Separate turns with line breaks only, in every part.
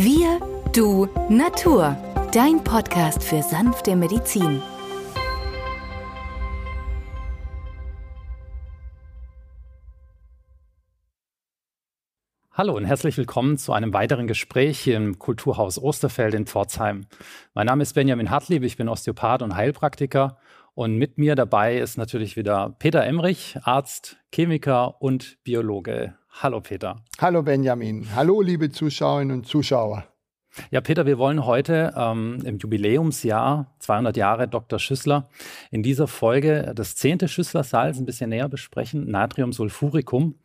Wir, du, Natur. Dein Podcast für sanfte Medizin.
Hallo und herzlich willkommen zu einem weiteren Gespräch hier im Kulturhaus Osterfeld in Pforzheim. Mein Name ist Benjamin Hartlieb, ich bin Osteopath und Heilpraktiker und mit mir dabei ist natürlich wieder Peter Emrich, Arzt, Chemiker und Biologe. Hallo Peter.
Hallo Benjamin. Hallo liebe Zuschauerinnen und Zuschauer.
Ja, Peter, wir wollen heute ähm, im Jubiläumsjahr 200 Jahre Dr. Schüssler in dieser Folge das zehnte Schüssler-Salz ein bisschen näher besprechen, Natriumsulfuricum,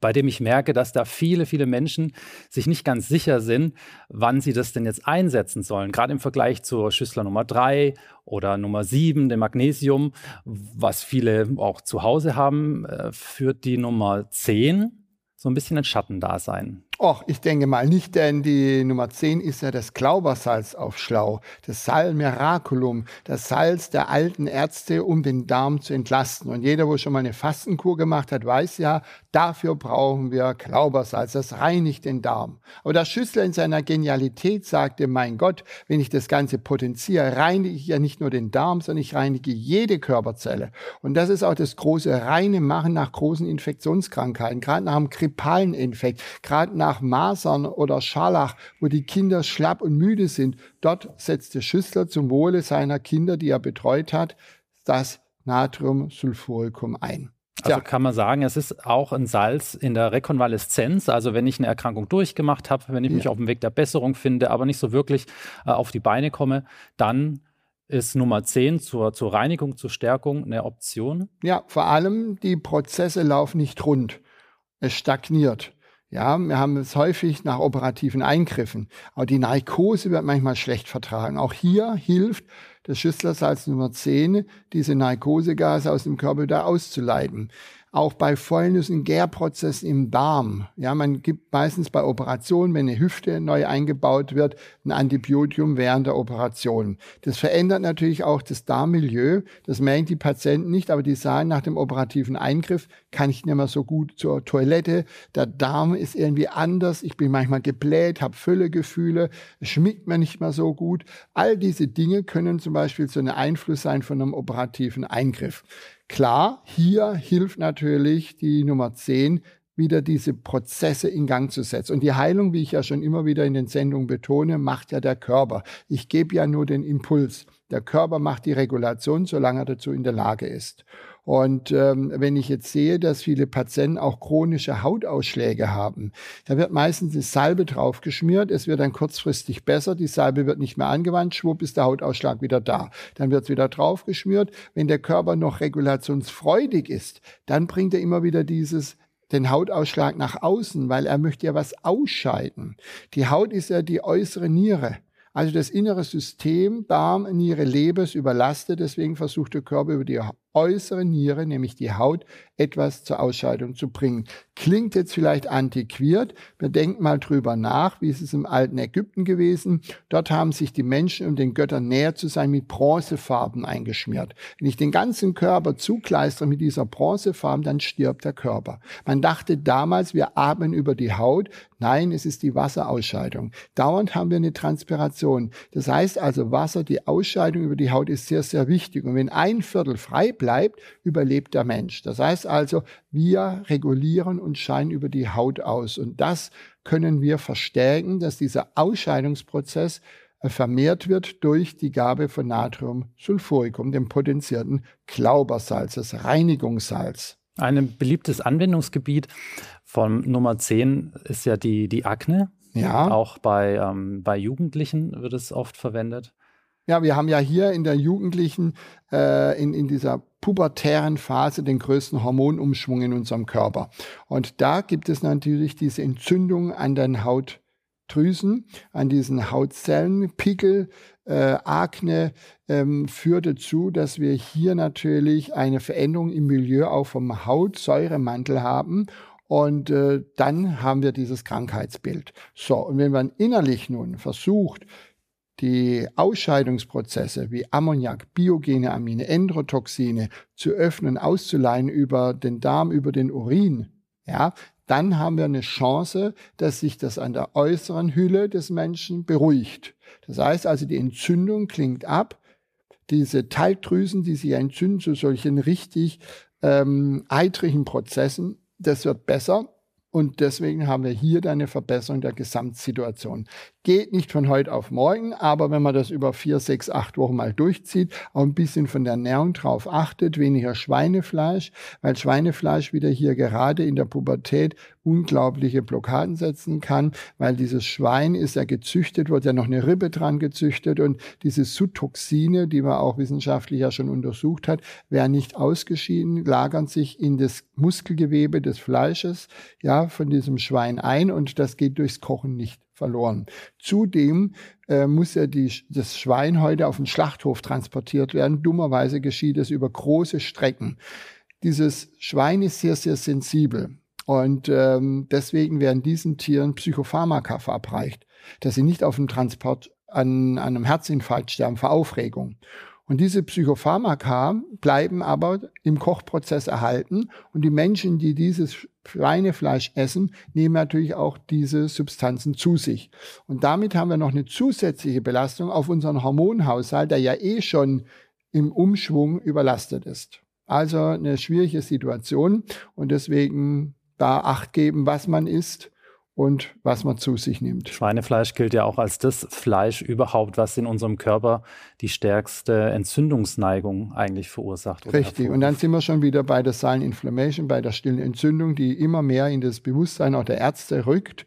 bei dem ich merke, dass da viele, viele Menschen sich nicht ganz sicher sind, wann sie das denn jetzt einsetzen sollen. Gerade im Vergleich zur Schüssler Nummer 3 oder Nummer 7, dem Magnesium, was viele auch zu Hause haben, äh, führt die Nummer 10 so ein bisschen ein Schattendasein.
Och, ich denke mal nicht, denn die Nummer 10 ist ja das Glaubersalz auf Schlau, das Sal Miraculum, das Salz der alten Ärzte, um den Darm zu entlasten. Und jeder, wo schon mal eine Fastenkur gemacht hat, weiß ja, dafür brauchen wir Glaubersalz, das reinigt den Darm. Aber der Schüssler in seiner Genialität sagte, mein Gott, wenn ich das Ganze potenziere, reinige ich ja nicht nur den Darm, sondern ich reinige jede Körperzelle. Und das ist auch das große reine Machen nach großen Infektionskrankheiten, gerade nach einem grippalen Infekt, gerade nach nach Masern oder Scharlach, wo die Kinder schlapp und müde sind, dort setzte Schüssler zum Wohle seiner Kinder, die er betreut hat, das Natriumsulfuricum ein.
Also ja. kann man sagen, es ist auch ein Salz in der Rekonvaleszenz. Also wenn ich eine Erkrankung durchgemacht habe, wenn ich ja. mich auf dem Weg der Besserung finde, aber nicht so wirklich äh, auf die Beine komme, dann ist Nummer 10 zur, zur Reinigung, zur Stärkung eine Option.
Ja, vor allem die Prozesse laufen nicht rund. Es stagniert. Ja, wir haben es häufig nach operativen Eingriffen. Aber die Narkose wird manchmal schlecht vertragen. Auch hier hilft das Schüsslersalz Nummer 10, diese Narkosegase aus dem Körper wieder auszuleiten auch bei Fäulnissen, Gärprozessen im Darm. Ja, man gibt meistens bei Operationen, wenn eine Hüfte neu eingebaut wird, ein Antibiotikum während der Operation. Das verändert natürlich auch das Darmmilieu. Das merken die Patienten nicht, aber die sagen nach dem operativen Eingriff, kann ich nicht mehr so gut zur Toilette. Der Darm ist irgendwie anders. Ich bin manchmal gebläht, habe Füllegefühle, schmeckt mir nicht mehr so gut. All diese Dinge können zum Beispiel so ein Einfluss sein von einem operativen Eingriff. Klar, hier hilft natürlich die Nummer 10, wieder diese Prozesse in Gang zu setzen. Und die Heilung, wie ich ja schon immer wieder in den Sendungen betone, macht ja der Körper. Ich gebe ja nur den Impuls. Der Körper macht die Regulation, solange er dazu in der Lage ist. Und ähm, wenn ich jetzt sehe, dass viele Patienten auch chronische Hautausschläge haben, da wird meistens die Salbe draufgeschmiert, es wird dann kurzfristig besser, die Salbe wird nicht mehr angewandt, schwupp ist der Hautausschlag wieder da. Dann wird es wieder draufgeschmiert. Wenn der Körper noch regulationsfreudig ist, dann bringt er immer wieder dieses den Hautausschlag nach außen, weil er möchte ja was ausscheiden. Die Haut ist ja die äußere Niere. Also das innere System, Darm, Niere, Leber ist überlastet, deswegen versucht der Körper über die äußere Niere, nämlich die Haut, etwas zur Ausscheidung zu bringen. Klingt jetzt vielleicht antiquiert. Wir denken mal drüber nach, wie ist es im alten Ägypten gewesen. Dort haben sich die Menschen, um den Göttern näher zu sein, mit Bronzefarben eingeschmiert. Wenn ich den ganzen Körper zukleistere mit dieser Bronzefarbe, dann stirbt der Körper. Man dachte damals, wir atmen über die Haut. Nein, es ist die Wasserausscheidung. Dauernd haben wir eine Transpiration. Das heißt also, Wasser, die Ausscheidung über die Haut ist sehr, sehr wichtig. Und wenn ein Viertel frei bleibt, überlebt der Mensch. Das heißt also, wir regulieren und scheinen über die Haut aus. Und das können wir verstärken, dass dieser Ausscheidungsprozess äh, vermehrt wird durch die Gabe von Natriumsulfuricum, dem potenzierten Glaubersalz, das Reinigungssalz.
Ein beliebtes Anwendungsgebiet von Nummer 10 ist ja die, die Akne. Ja. Auch bei, ähm, bei Jugendlichen wird es oft verwendet.
Ja, wir haben ja hier in der Jugendlichen, äh, in, in dieser pubertären Phase den größten Hormonumschwung in unserem Körper. Und da gibt es natürlich diese Entzündung an den Hautdrüsen, an diesen Hautzellen, Pickel, äh, Akne ähm, führt dazu, dass wir hier natürlich eine Veränderung im Milieu auch vom Hautsäuremantel haben und äh, dann haben wir dieses Krankheitsbild. So, und wenn man innerlich nun versucht, die Ausscheidungsprozesse wie Ammoniak, biogene Amine, Endotoxine zu öffnen, auszuleihen über den Darm, über den Urin, ja, dann haben wir eine Chance, dass sich das an der äußeren Hülle des Menschen beruhigt. Das heißt also, die Entzündung klingt ab. Diese Talgdrüsen, die sich entzünden zu solchen richtig ähm, eitrigen Prozessen, das wird besser. Und deswegen haben wir hier dann eine Verbesserung der Gesamtsituation. Geht nicht von heute auf morgen, aber wenn man das über vier, sechs, acht Wochen mal durchzieht, auch ein bisschen von der Ernährung drauf achtet, weniger Schweinefleisch, weil Schweinefleisch wieder hier gerade in der Pubertät unglaubliche Blockaden setzen kann, weil dieses Schwein ist ja gezüchtet, wird ja noch eine Rippe dran gezüchtet und diese Sutoxine, die man auch wissenschaftlich ja schon untersucht hat, werden nicht ausgeschieden, lagern sich in das Muskelgewebe des Fleisches, ja, von diesem Schwein ein und das geht durchs Kochen nicht verloren. Zudem äh, muss ja die, das Schwein heute auf den Schlachthof transportiert werden. Dummerweise geschieht es über große Strecken. Dieses Schwein ist sehr, sehr sensibel. Und ähm, deswegen werden diesen Tieren Psychopharmaka verabreicht, dass sie nicht auf dem Transport an, an einem Herzinfarkt sterben vor Aufregung. Und diese Psychopharmaka bleiben aber im Kochprozess erhalten. Und die Menschen, die dieses Schweinefleisch essen, nehmen natürlich auch diese Substanzen zu sich. Und damit haben wir noch eine zusätzliche Belastung auf unseren Hormonhaushalt, der ja eh schon im Umschwung überlastet ist. Also eine schwierige Situation und deswegen da Acht geben, was man isst und was man zu sich nimmt.
Schweinefleisch gilt ja auch als das Fleisch überhaupt, was in unserem Körper die stärkste Entzündungsneigung eigentlich verursacht.
Richtig, und dann sind wir schon wieder bei der Silent Inflammation, bei der stillen Entzündung, die immer mehr in das Bewusstsein auch der Ärzte rückt.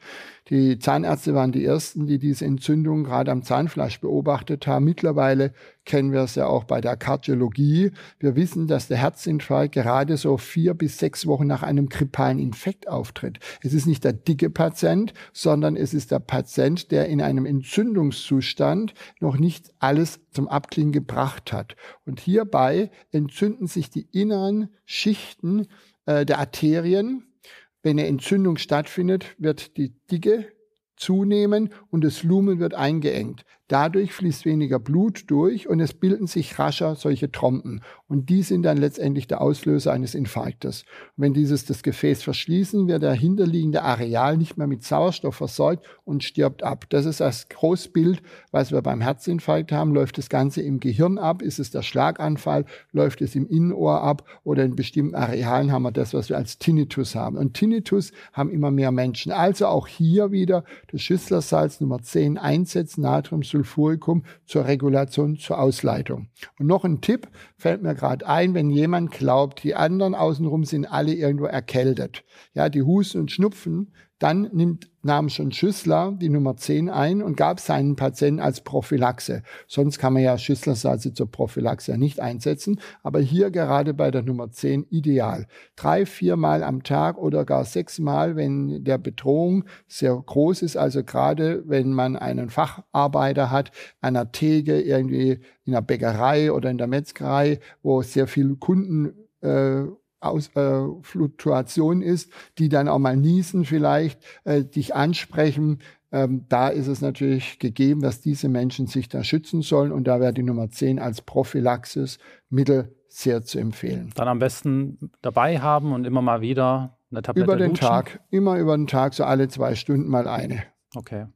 Die Zahnärzte waren die ersten, die diese Entzündung gerade am Zahnfleisch beobachtet haben. Mittlerweile kennen wir es ja auch bei der Kardiologie. Wir wissen, dass der Herzinfarkt gerade so vier bis sechs Wochen nach einem grippalen Infekt auftritt. Es ist nicht der dicke Patient, sondern es ist der Patient, der in einem Entzündungszustand noch nicht alles zum Abklingen gebracht hat. Und hierbei entzünden sich die inneren Schichten äh, der Arterien, wenn eine Entzündung stattfindet, wird die Dicke zunehmen und das Lumen wird eingeengt. Dadurch fließt weniger Blut durch und es bilden sich rascher solche Trompen. Und die sind dann letztendlich der Auslöser eines Infarktes. Und wenn dieses das Gefäß verschließen, wird der hinterliegende Areal nicht mehr mit Sauerstoff versorgt und stirbt ab. Das ist das Großbild, was wir beim Herzinfarkt haben. Läuft das Ganze im Gehirn ab? Ist es der Schlaganfall? Läuft es im Innenohr ab? Oder in bestimmten Arealen haben wir das, was wir als Tinnitus haben. Und Tinnitus haben immer mehr Menschen. Also auch hier wieder das Schüsslersalz Nummer 10 einsetzen, Natriumsulfuricum zur Regulation, zur Ausleitung. Und noch ein Tipp fällt mir gerade ein, wenn jemand glaubt, die anderen außenrum sind alle irgendwo erkältet. Ja, die husten und schnupfen, dann nimmt, nahm schon Schüssler die Nummer 10 ein und gab seinen Patienten als Prophylaxe. Sonst kann man ja Schüsslersalze zur Prophylaxe nicht einsetzen, aber hier gerade bei der Nummer 10 ideal. Drei, viermal am Tag oder gar sechsmal, wenn der Bedrohung sehr groß ist, also gerade wenn man einen Facharbeiter hat, einer Theke irgendwie in der Bäckerei oder in der Metzgerei, wo sehr viele Kunden äh, aus, äh, Fluktuation ist, die dann auch mal niesen vielleicht, äh, dich ansprechen. Ähm, da ist es natürlich gegeben, dass diese Menschen sich da schützen sollen und da wäre die Nummer 10 als Prophylaxis Mittel sehr zu empfehlen.
Dann am besten dabei haben und immer mal wieder eine Tablette
Über den
lutschen.
Tag, immer über den Tag, so alle zwei Stunden mal eine.
Okay.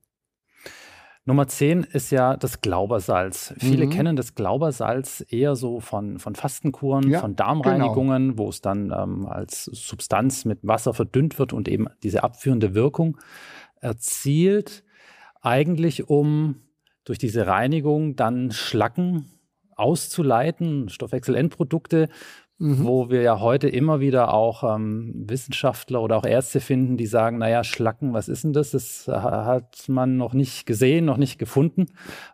Nummer 10 ist ja das Glaubersalz. Viele
Mhm.
kennen das Glaubersalz eher so von, von Fastenkuren,
Ja,
von Darmreinigungen, wo es dann ähm, als Substanz mit Wasser verdünnt wird und eben diese abführende Wirkung erzielt. Eigentlich um durch diese Reinigung dann Schlacken auszuleiten, Stoffwechselendprodukte,
Mhm.
wo wir ja heute immer wieder auch ähm, Wissenschaftler oder auch Ärzte finden, die sagen, naja, Schlacken, was ist denn das? Das ha- hat man noch nicht gesehen, noch nicht gefunden.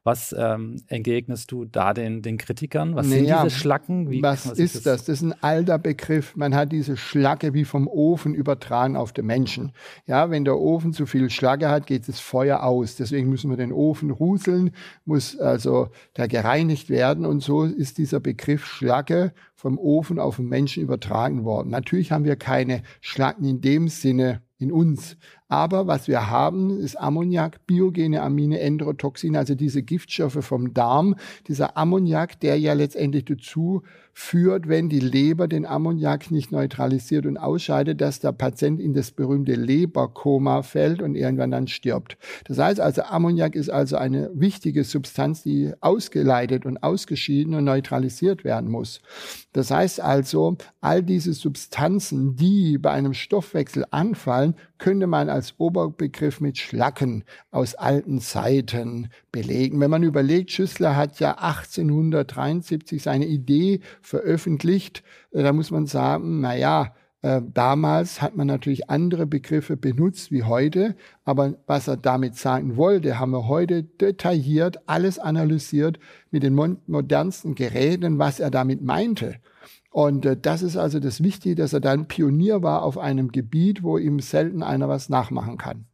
Was ähm, entgegnest du da den, den Kritikern? Was sind
Naja,
diese Schlacken? Wie
Was ist das? Das ist ein alter Begriff. Man hat diese Schlacke wie vom Ofen übertragen auf den Menschen. Ja, wenn der Ofen zu viel Schlacke hat, geht das Feuer aus. Deswegen müssen wir den Ofen ruseln, muss also der gereinigt werden. Und so ist dieser Begriff Schlacke vom Ofen auf den Menschen übertragen worden. Natürlich haben wir keine Schlacken in dem Sinne in uns. Aber was wir haben, ist Ammoniak, biogene Amine, Enterotoxine, also diese Giftstoffe vom Darm. Dieser Ammoniak, der ja letztendlich dazu führt, wenn die Leber den Ammoniak nicht neutralisiert und ausscheidet, dass der Patient in das berühmte Leberkoma fällt und irgendwann dann stirbt. Das heißt also, Ammoniak ist also eine wichtige Substanz, die ausgeleitet und ausgeschieden und neutralisiert werden muss. Das heißt also, all diese Substanzen, die bei einem Stoffwechsel anfallen, könnte man als Oberbegriff mit Schlacken aus alten Zeiten belegen. Wenn man überlegt, Schüssler hat ja 1873 seine Idee veröffentlicht, äh, da muss man sagen, na ja, äh, damals hat man natürlich andere Begriffe benutzt wie heute, aber was er damit sagen wollte, haben wir heute detailliert alles analysiert mit den modernsten Geräten, was er damit meinte. Und äh, das ist also das Wichtige, dass er dann Pionier war auf einem Gebiet, wo ihm selten einer was nachmachen kann.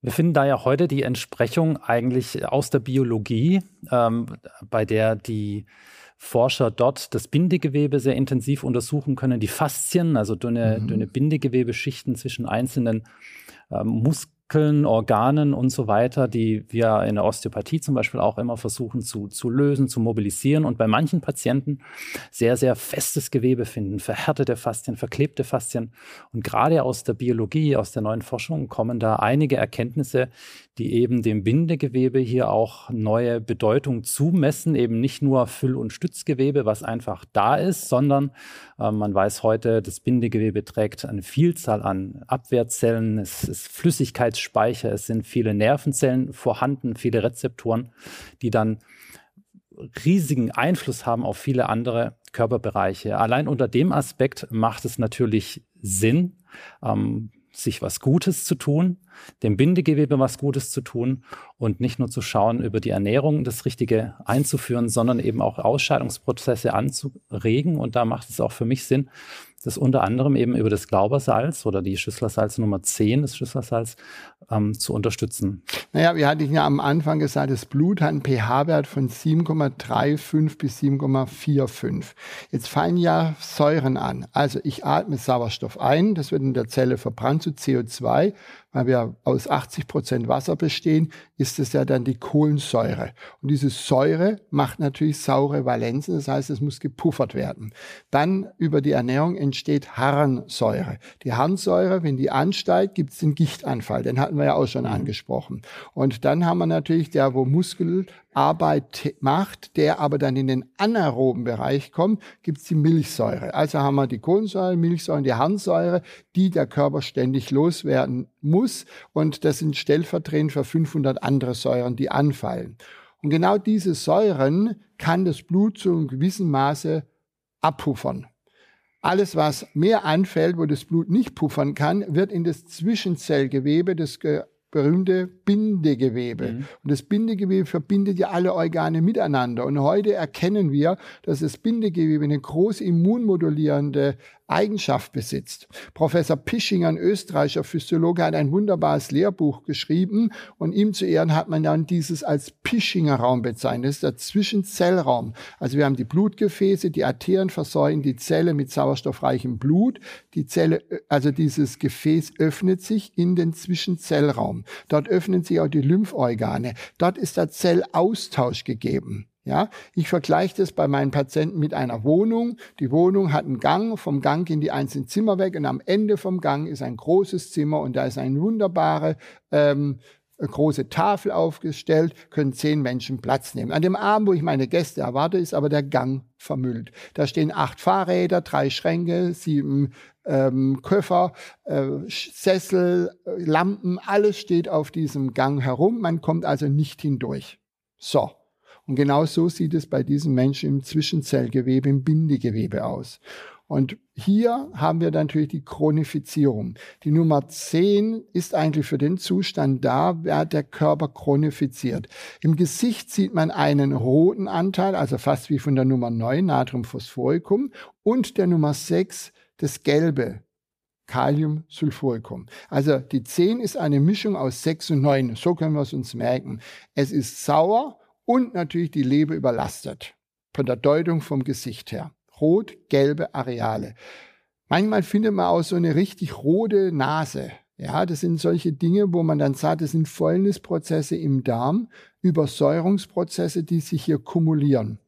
Wir finden da ja heute die Entsprechung eigentlich aus der Biologie, ähm, bei der die Forscher dort das Bindegewebe sehr intensiv untersuchen können, die Faszien, also dünne, mhm. dünne Bindegewebeschichten zwischen einzelnen ähm, Muskeln Muskeln, Organen und so weiter, die wir in der Osteopathie zum Beispiel auch immer versuchen zu, zu lösen, zu mobilisieren und bei manchen Patienten sehr, sehr festes Gewebe finden, verhärtete Faszien, verklebte Faszien. Und gerade aus der Biologie, aus der neuen Forschung kommen da einige Erkenntnisse, die eben dem Bindegewebe hier auch neue Bedeutung zumessen, eben nicht nur Füll- und Stützgewebe, was einfach da ist, sondern äh, man weiß heute, das Bindegewebe trägt eine Vielzahl an Abwehrzellen, es ist Flüssigkeitsspeicher, es sind viele Nervenzellen vorhanden, viele Rezeptoren, die dann riesigen Einfluss haben auf viele andere Körperbereiche. Allein unter dem Aspekt macht es natürlich Sinn, ähm, sich was Gutes zu tun, dem Bindegewebe was Gutes zu tun und nicht nur zu schauen, über die Ernährung das Richtige einzuführen, sondern eben auch Ausscheidungsprozesse anzuregen. Und da macht es auch für mich Sinn, das unter anderem eben über das Glaubersalz oder die Schüsslersalz Nummer 10, das Schüsslersalz, ähm, zu unterstützen.
Naja, wir hatten ja am Anfang gesagt, das Blut hat einen pH-Wert von 7,35 bis 7,45. Jetzt fallen ja Säuren an. Also ich atme Sauerstoff ein, das wird in der Zelle verbrannt zu CO2 weil wir aus 80 Prozent Wasser bestehen, ist es ja dann die Kohlensäure. Und diese Säure macht natürlich saure Valenzen, das heißt, es muss gepuffert werden. Dann über die Ernährung entsteht Harnsäure. Die Harnsäure, wenn die ansteigt, gibt es den Gichtanfall. Den hatten wir ja auch schon mhm. angesprochen. Und dann haben wir natürlich der, wo Muskel Arbeit macht, der aber dann in den anaeroben Bereich kommt, gibt es die Milchsäure. Also haben wir die Kohlensäure, Milchsäure und die Harnsäure, die der Körper ständig loswerden muss. Und das sind stellvertretend für 500 andere Säuren, die anfallen. Und genau diese Säuren kann das Blut zu einem gewissen Maße abpuffern. Alles, was mehr anfällt, wo das Blut nicht puffern kann, wird in das Zwischenzellgewebe des berühmte Bindegewebe. Mhm. Und das Bindegewebe verbindet ja alle Organe miteinander. Und heute erkennen wir, dass das Bindegewebe eine groß immunmodulierende Eigenschaft besitzt. Professor Pischinger, ein österreichischer Physiologe, hat ein wunderbares Lehrbuch geschrieben und ihm zu Ehren hat man dann dieses als Pischinger Raum bezeichnet. Das ist der Zwischenzellraum. Also wir haben die Blutgefäße, die Arterien versorgen die Zelle mit sauerstoffreichem Blut. Die Zelle, also dieses Gefäß öffnet sich in den Zwischenzellraum. Dort öffnen sich auch die Lymphorgane. Dort ist der Zellaustausch gegeben. Ja, ich vergleiche das bei meinen Patienten mit einer Wohnung. Die Wohnung hat einen Gang, vom Gang gehen die einzelnen Zimmer weg und am Ende vom Gang ist ein großes Zimmer und da ist eine wunderbare ähm, große Tafel aufgestellt, können zehn Menschen Platz nehmen. An dem Abend, wo ich meine Gäste erwarte, ist aber der Gang vermüllt. Da stehen acht Fahrräder, drei Schränke, sieben ähm, Köffer, äh, Sessel, äh, Lampen, alles steht auf diesem Gang herum. Man kommt also nicht hindurch. So. Und genau so sieht es bei diesen Menschen im Zwischenzellgewebe, im Bindegewebe aus. Und hier haben wir natürlich die Chronifizierung. Die Nummer 10 ist eigentlich für den Zustand da, wer der Körper chronifiziert. Im Gesicht sieht man einen roten Anteil, also fast wie von der Nummer 9, Natriumphosphoricum, und der Nummer 6, das gelbe, Kaliumsulfuricum. Also die 10 ist eine Mischung aus 6 und 9. So können wir es uns merken. Es ist sauer und natürlich die Leber überlastet. Von der Deutung vom Gesicht her. Rot-gelbe Areale. Manchmal findet man auch so eine richtig rote Nase. Ja, das sind solche Dinge, wo man dann sagt, das sind Fäulnisprozesse im Darm, Übersäuerungsprozesse, die sich hier kumulieren.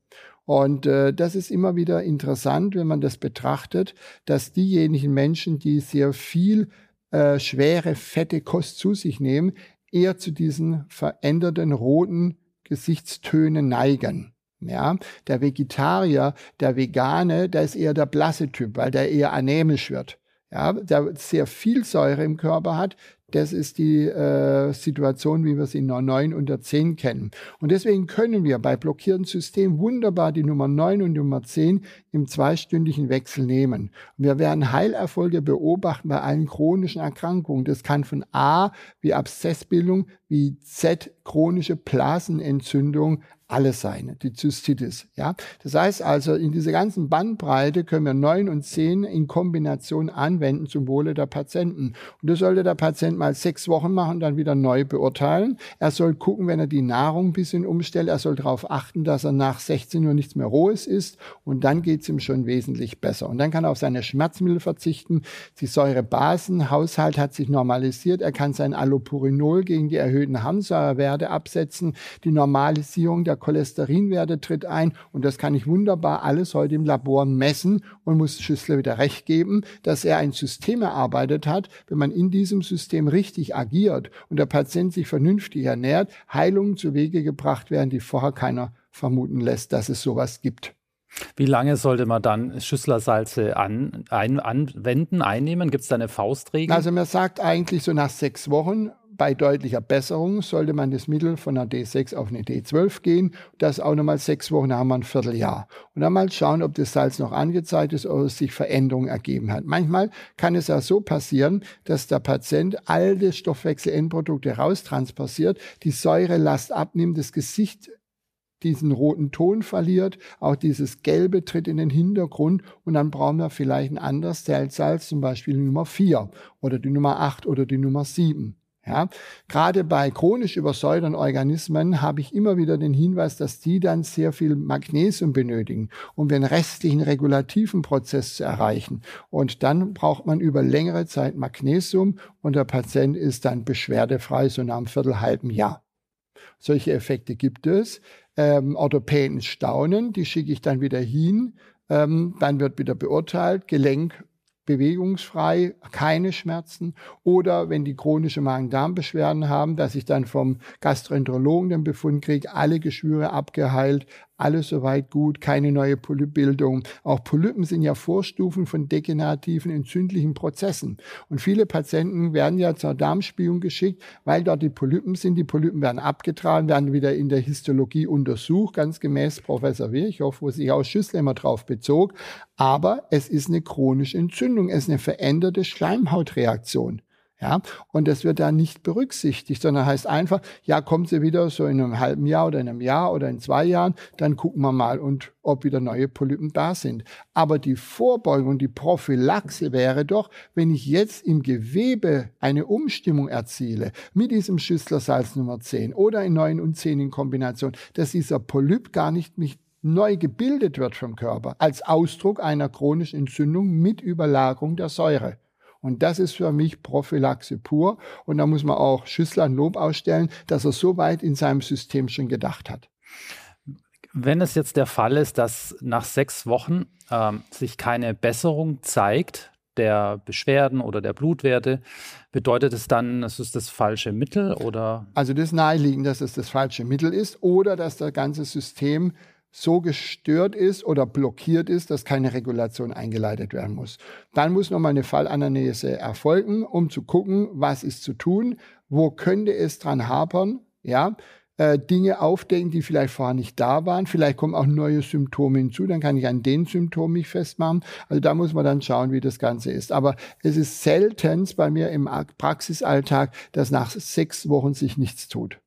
Und äh, das ist immer wieder interessant, wenn man das betrachtet, dass diejenigen Menschen, die sehr viel äh, schwere, fette Kost zu sich nehmen, eher zu diesen veränderten roten Gesichtstönen neigen. Ja, der Vegetarier, der Vegane, der ist eher der blasse Typ, weil der eher anämisch wird. Ja, der sehr viel Säure im Körper hat, das ist die äh, Situation, wie wir sie in der 9 und der 10 kennen. Und deswegen können wir bei blockierten Systemen wunderbar die Nummer 9 und Nummer 10 im zweistündigen Wechsel nehmen. Und wir werden Heilerfolge beobachten bei allen chronischen Erkrankungen. Das kann von A wie Abszessbildung, wie Z chronische Blasenentzündung, alles sein, die Zystitis. Ja? Das heißt also, in dieser ganzen Bandbreite können wir neun und zehn in Kombination anwenden zum Wohle der Patienten. Und das sollte der Patient mal sechs Wochen machen dann wieder neu beurteilen. Er soll gucken, wenn er die Nahrung ein bisschen umstellt, er soll darauf achten, dass er nach 16 Uhr nichts mehr Rohes isst und dann geht es ihm schon wesentlich besser. Und dann kann er auf seine Schmerzmittel verzichten. Die Säurebasenhaushalt hat sich normalisiert. Er kann sein Allopurinol gegen die erhöhten Harnsäurewerte absetzen. Die Normalisierung der Cholesterinwerte tritt ein und das kann ich wunderbar alles heute im Labor messen und muss Schüssler wieder recht geben, dass er ein System erarbeitet hat, wenn man in diesem System richtig agiert und der Patient sich vernünftig ernährt, Heilungen zu Wege gebracht werden, die vorher keiner vermuten lässt, dass es sowas gibt.
Wie lange sollte man dann Schüsslersalze an, ein, anwenden, einnehmen? Gibt es da eine Faustregel?
Also man sagt eigentlich so nach sechs Wochen bei deutlicher Besserung sollte man das Mittel von einer D6 auf eine D12 gehen. Das auch nochmal sechs Wochen, haben wir ein Vierteljahr. Und dann mal schauen, ob das Salz noch angezeigt ist oder sich Veränderungen ergeben hat. Manchmal kann es ja so passieren, dass der Patient alte Stoffwechselendprodukte raustransportiert, die Säurelast abnimmt, das Gesicht diesen roten Ton verliert, auch dieses Gelbe tritt in den Hintergrund und dann brauchen wir vielleicht ein anderes Salz, zum Beispiel die Nummer 4 oder die Nummer 8 oder die Nummer 7. Ja, gerade bei chronisch übersäuerten Organismen habe ich immer wieder den Hinweis, dass die dann sehr viel Magnesium benötigen, um den restlichen regulativen Prozess zu erreichen. Und dann braucht man über längere Zeit Magnesium und der Patient ist dann beschwerdefrei, so nach einem Viertel, halben Jahr. Solche Effekte gibt es. Ähm, Orthopäden staunen, die schicke ich dann wieder hin. Ähm, dann wird wieder beurteilt, Gelenk bewegungsfrei, keine Schmerzen. Oder wenn die chronische Magen-Darm-Beschwerden haben, dass ich dann vom Gastroenterologen den Befund kriege, alle Geschwüre abgeheilt, alles soweit gut, keine neue Polypbildung. Auch Polypen sind ja Vorstufen von degenerativen, entzündlichen Prozessen. Und viele Patienten werden ja zur Darmspiegelung geschickt, weil dort die Polypen sind. Die Polypen werden abgetragen, werden wieder in der Histologie untersucht, ganz gemäß Professor Virchow, wo sich auch Schüssel immer drauf bezog. Aber es ist eine chronische Entzündung, es ist eine veränderte Schleimhautreaktion. Ja, und das wird da nicht berücksichtigt, sondern heißt einfach, ja, kommt sie wieder so in einem halben Jahr oder in einem Jahr oder in zwei Jahren, dann gucken wir mal und ob wieder neue Polypen da sind. Aber die Vorbeugung, die Prophylaxe wäre doch, wenn ich jetzt im Gewebe eine Umstimmung erziele mit diesem Schüsslersalz Nummer 10 oder in 9 und 10 in Kombination, dass dieser Polyp gar nicht mich neu gebildet wird vom Körper als Ausdruck einer chronischen Entzündung mit Überlagerung der Säure. Und das ist für mich Prophylaxe pur. Und da muss man auch Schüssler ein Lob ausstellen, dass er so weit in seinem System schon gedacht hat.
Wenn es jetzt der Fall ist, dass nach sechs Wochen ähm, sich keine Besserung zeigt, der Beschwerden oder der Blutwerte, bedeutet es dann, es ist das falsche Mittel oder?
Also das naheliegend, dass es das falsche Mittel ist oder dass das ganze System so gestört ist oder blockiert ist, dass keine Regulation eingeleitet werden muss. Dann muss nochmal eine Fallanalyse erfolgen, um zu gucken, was ist zu tun, wo könnte es dran hapern, ja, äh, Dinge aufdecken, die vielleicht vorher nicht da waren. Vielleicht kommen auch neue Symptome hinzu, dann kann ich an den Symptomen mich festmachen. Also da muss man dann schauen, wie das Ganze ist. Aber es ist selten bei mir im Praxisalltag, dass nach sechs Wochen sich nichts tut.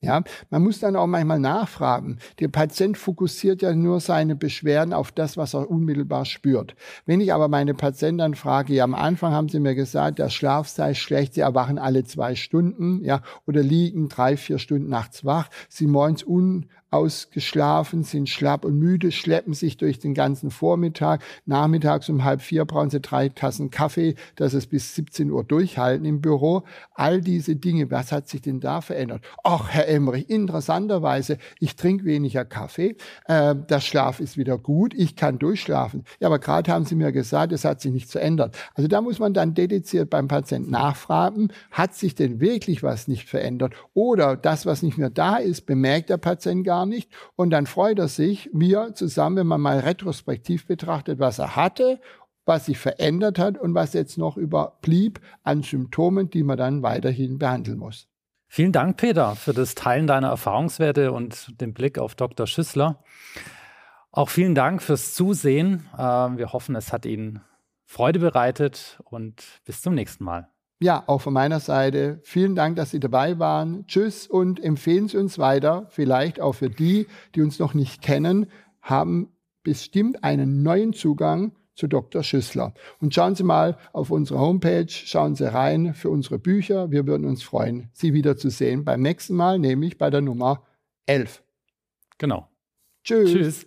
Ja, man muss dann auch manchmal nachfragen. Der Patient fokussiert ja nur seine Beschwerden auf das, was er unmittelbar spürt. Wenn ich aber meine Patienten dann frage, ja, am Anfang haben sie mir gesagt, der Schlaf sei schlecht, sie erwachen alle zwei Stunden, ja, oder liegen drei, vier Stunden nachts wach, sie morgens un ausgeschlafen, sind schlapp und müde, schleppen sich durch den ganzen Vormittag. Nachmittags um halb vier brauchen sie drei Tassen Kaffee, dass es bis 17 Uhr durchhalten im Büro. All diese Dinge, was hat sich denn da verändert? Ach, Herr Emmerich, interessanterweise, ich trinke weniger Kaffee, äh, der Schlaf ist wieder gut, ich kann durchschlafen. Ja, aber gerade haben Sie mir gesagt, es hat sich nichts verändert. Also da muss man dann dediziert beim Patienten nachfragen, hat sich denn wirklich was nicht verändert? Oder das, was nicht mehr da ist, bemerkt der Patient gar nicht und dann freut er sich, wir zusammen, wenn man mal retrospektiv betrachtet, was er hatte was sich verändert hat und was jetzt noch überblieb an Symptomen, die man dann weiterhin behandeln muss.
Vielen Dank, Peter, für das Teilen deiner Erfahrungswerte und den Blick auf Dr. Schüssler. Auch vielen Dank fürs Zusehen. Ähm, wir hoffen, es hat Ihnen Freude bereitet und bis zum nächsten Mal.
Ja, auch von meiner Seite vielen Dank, dass Sie dabei waren. Tschüss und empfehlen Sie uns weiter. Vielleicht auch für die, die uns noch nicht kennen, haben bestimmt einen neuen Zugang zu Dr. Schüssler. Und schauen Sie mal auf unsere Homepage, schauen Sie rein für unsere Bücher. Wir würden uns freuen, Sie wiederzusehen beim nächsten Mal, nämlich bei der Nummer 11.
Genau.
Tschüss. Tschüss.